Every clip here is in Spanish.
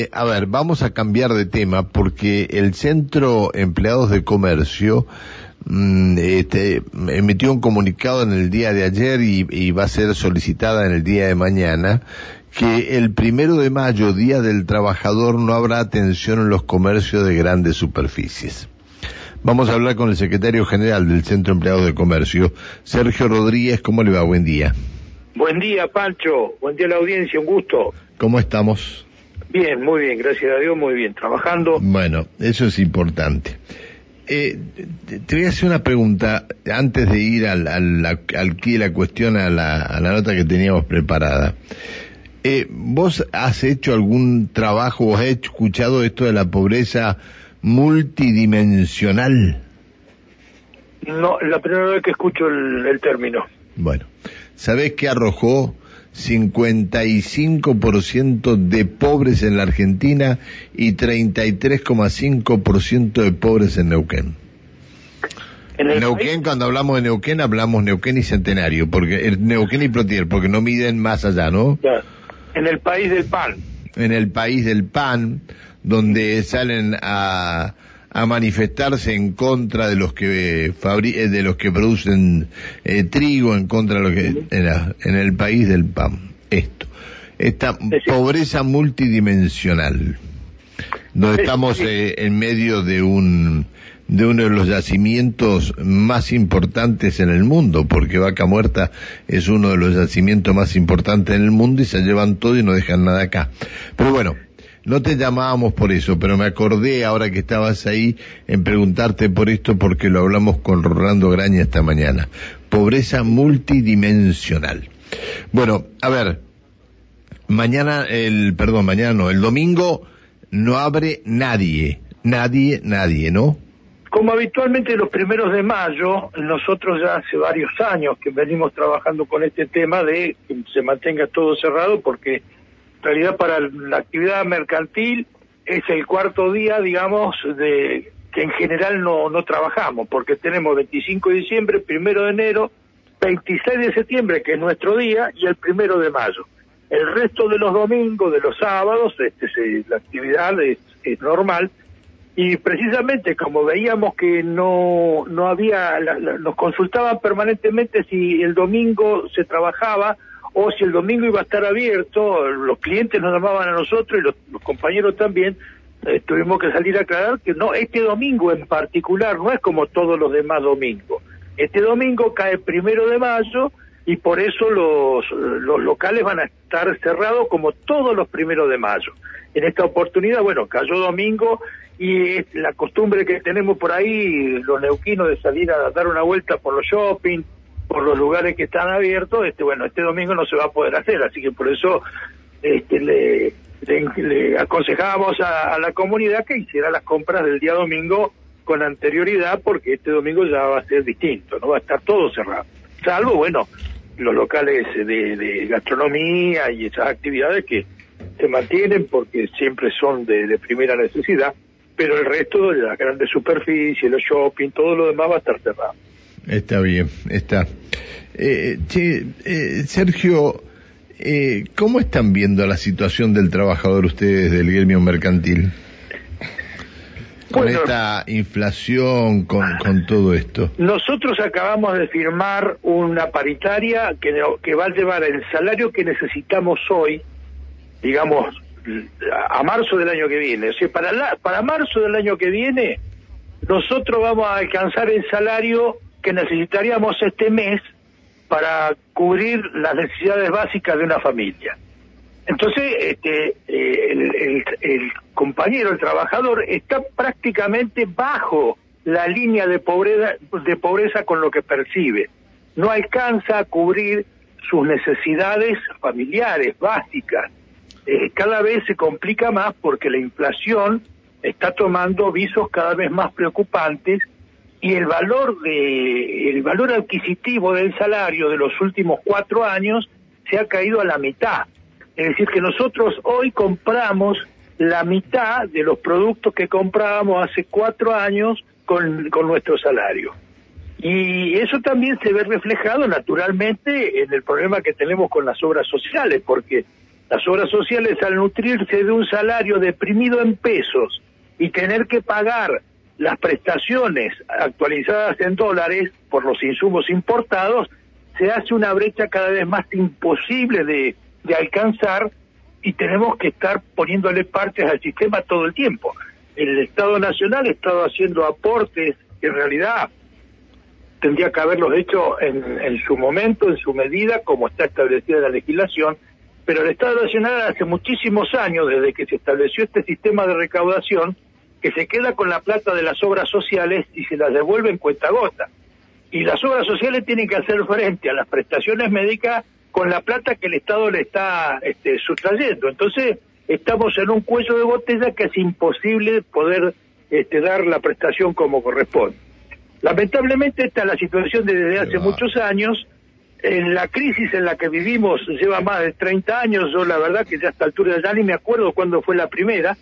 Eh, a ver, vamos a cambiar de tema porque el Centro Empleados de Comercio mm, este, emitió un comunicado en el día de ayer y, va a ser solicitada en el día de mañana que el primero de mayo, Día del Trabajador, no habrá atención en los comercios de grandes superficies. Vamos a hablar con el secretario general del Centro Empleados de Comercio, Sergio Rodríguez. ¿Cómo le va? Buen día. Buen día, Pancho. Buen día a la audiencia. Un gusto. ¿Cómo estamos? Bien, muy bien, gracias a Dios, muy bien, trabajando. Bueno, eso es importante. Eh, te voy a hacer una pregunta antes de ir al, al, al, la cuestión, a la, a la nota que teníamos preparada. Eh, ¿Vos has hecho algún trabajo o has escuchado esto de la pobreza multidimensional? No, la primera vez que escucho el, el término. Bueno, ¿sabés qué arrojó 55% de pobres en la Argentina y 33,5% de pobres en Neuquén. ¿En Neuquén, cuando hablamos de Neuquén, hablamos Neuquén y Centenario, porque el Neuquén y Plotier, porque no miden más allá, ¿no? En el país del pan. En el país del pan, donde salen a, a manifestarse en contra de los que eh, de los que producen eh, trigo, en contra de lo que en, el país del pan. Esto, esta pobreza multidimensional, donde estamos eh, en medio de un de uno de los yacimientos más importantes en el mundo, porque Vaca Muerta es uno de los yacimientos más importantes en el mundo y se llevan todo y no dejan nada acá. Pero bueno, no te llamábamos por eso, pero me acordé ahora que estabas ahí en preguntarte por esto porque lo hablamos con Rolando Graña esta mañana. Pobreza multidimensional. Bueno, a ver, mañana, el, perdón, mañana no, el domingo no abre nadie, nadie, nadie, ¿no? Como habitualmente los primeros de mayo, nosotros ya hace varios años que venimos trabajando con este tema de que se mantenga todo cerrado porque realidad para la actividad mercantil es el cuarto día, digamos, de que en general no, no trabajamos, porque tenemos 25 de diciembre, primero de enero, 26 de septiembre, que es nuestro día, y el primero de mayo. El resto de los domingos, de los sábados, este, la actividad es, normal, y precisamente como veíamos que no, no había, nos consultaban permanentemente si el domingo se trabajaba, o si el domingo iba a estar abierto, los clientes nos llamaban a nosotros y los, compañeros también, eh, tuvimos que salir a aclarar que no, este domingo en particular no es como todos los demás domingos. Este domingo cae primero de mayo y por eso los, los locales van a estar cerrados como todos los primeros de mayo. En esta oportunidad, bueno, cayó domingo y es la costumbre que tenemos por ahí, los neuquinos, de salir a dar una vuelta por los shopping, por los lugares que están abiertos, este bueno, este domingo no se va a poder hacer, así que por eso este, le, le, aconsejábamos a, la comunidad que hiciera las compras del día domingo con anterioridad, porque este domingo ya va a ser distinto, no va a estar todo cerrado, salvo, bueno, los locales de, de gastronomía y esas actividades que se mantienen porque siempre son de, de primera necesidad, pero el resto de las grandes superficies, los shopping, todo lo demás va a estar cerrado. Está bien, está. Eh, eh, Sergio, eh, ¿cómo están viendo la situación del trabajador ustedes del gremio mercantil? Con esta inflación, con, con todo esto. Nosotros acabamos de firmar una paritaria que, que va a llevar el salario que necesitamos hoy, digamos, a marzo del año que viene. O sea, para, la, para marzo del año que viene, nosotros vamos a alcanzar el salario que necesitaríamos este mes para cubrir las necesidades básicas de una familia. Entonces, este, eh, el, compañero, el trabajador, está prácticamente bajo la línea de pobreza, de pobreza con lo que percibe. No alcanza a cubrir sus necesidades familiares básicas. Eh, cada vez se complica más porque la inflación está tomando visos cada vez más preocupantes y el valor de el valor adquisitivo del salario de los últimos cuatro años se ha caído a la mitad. Es decir, que nosotros hoy compramos la mitad de los productos que comprábamos hace cuatro años con, con nuestro salario. Y eso también se ve reflejado naturalmente en el problema que tenemos con las obras sociales, porque Las obras sociales al nutrirse de un salario deprimido en pesos y tener que pagar las prestaciones actualizadas en dólares por los insumos importados, se hace una brecha cada vez más imposible de, alcanzar y tenemos que estar poniéndole partes al sistema todo el tiempo. El Estado Nacional ha estado haciendo aportes que en realidad tendría que haberlos hecho en, su momento, en su medida, como está establecida la legislación, pero el Estado Nacional hace muchísimos años, desde que se estableció este sistema de recaudación, que se queda con la plata de las obras sociales y se las devuelve en cuenta gota. Y las obras sociales tienen que hacer frente a las prestaciones médicas con la plata que el Estado le está este, sustrayendo. Entonces, estamos en un cuello de botella que es imposible poder este, dar la prestación como corresponde. Lamentablemente esta es la situación desde hace muchos años. En la crisis en la que vivimos lleva más de 30 años, yo la verdad que ya a esta altura ya ni me acuerdo cuándo fue la primera,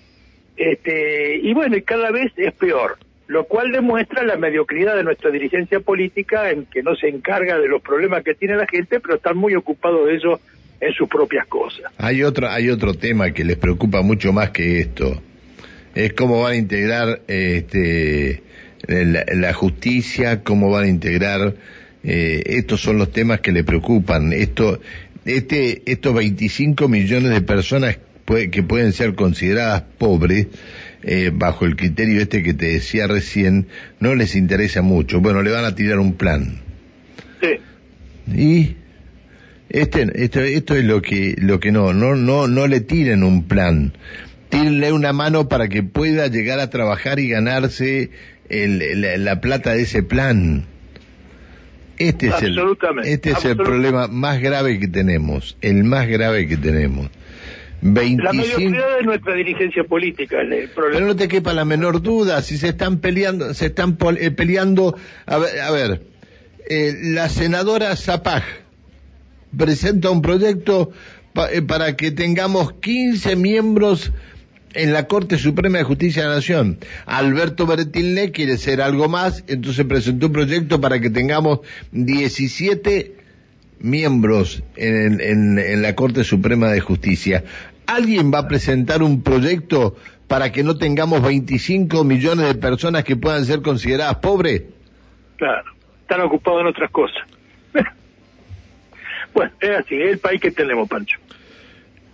este, y bueno, y cada vez es peor, lo cual demuestra la mediocridad de nuestra dirigencia política en que no se encarga de los problemas que tiene la gente, pero están muy ocupados de eso en sus propias cosas. Hay otro, hay otro tema que les preocupa mucho más que esto. Es cómo van a integrar este, la, la justicia, cómo van a integrar. Eh, estos son los temas que le preocupan. Esto, este, estos 25 millones de personas que pueden ser consideradas pobres, eh, bajo el criterio este que te decía recién, no les interesa mucho. Bueno, le van a tirar un plan. Sí. Y este, esto, esto es lo que, lo que no, no, no, no le tiren un plan. Tírenle una mano para que pueda llegar a trabajar y ganarse el, la, plata de ese plan. Este es el, este es el problema más grave que tenemos, el más grave que tenemos. 25... La mediocridad de nuestra dirigencia política el problema. Pero no te quepa la menor duda, si se están peleando, se están eh, peleando, a ver, a ver eh, la senadora Zapag presenta un proyecto eh, para que tengamos 15 miembros en la Corte Suprema de Justicia de la Nación. Alberto Bertilne quiere ser algo más, entonces presentó un proyecto para que tengamos 17 miembros en, en, la Corte Suprema de Justicia. ¿Alguien va a presentar un proyecto para que no tengamos 25 millones de personas que puedan ser consideradas pobres? Claro, están ocupados en otras cosas. bueno, es así, es el país que tenemos, Pancho.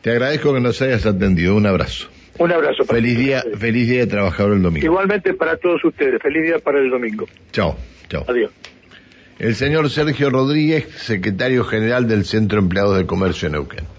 Te agradezco que nos hayas atendido. Un abrazo. Un abrazo. Feliz día, feliz día de trabajador el domingo. Igualmente para todos ustedes. Feliz día para el domingo. Chao, chao. Adiós. El señor Sergio Rodríguez, secretario general del Centro Empleados de Comercio Neuquén.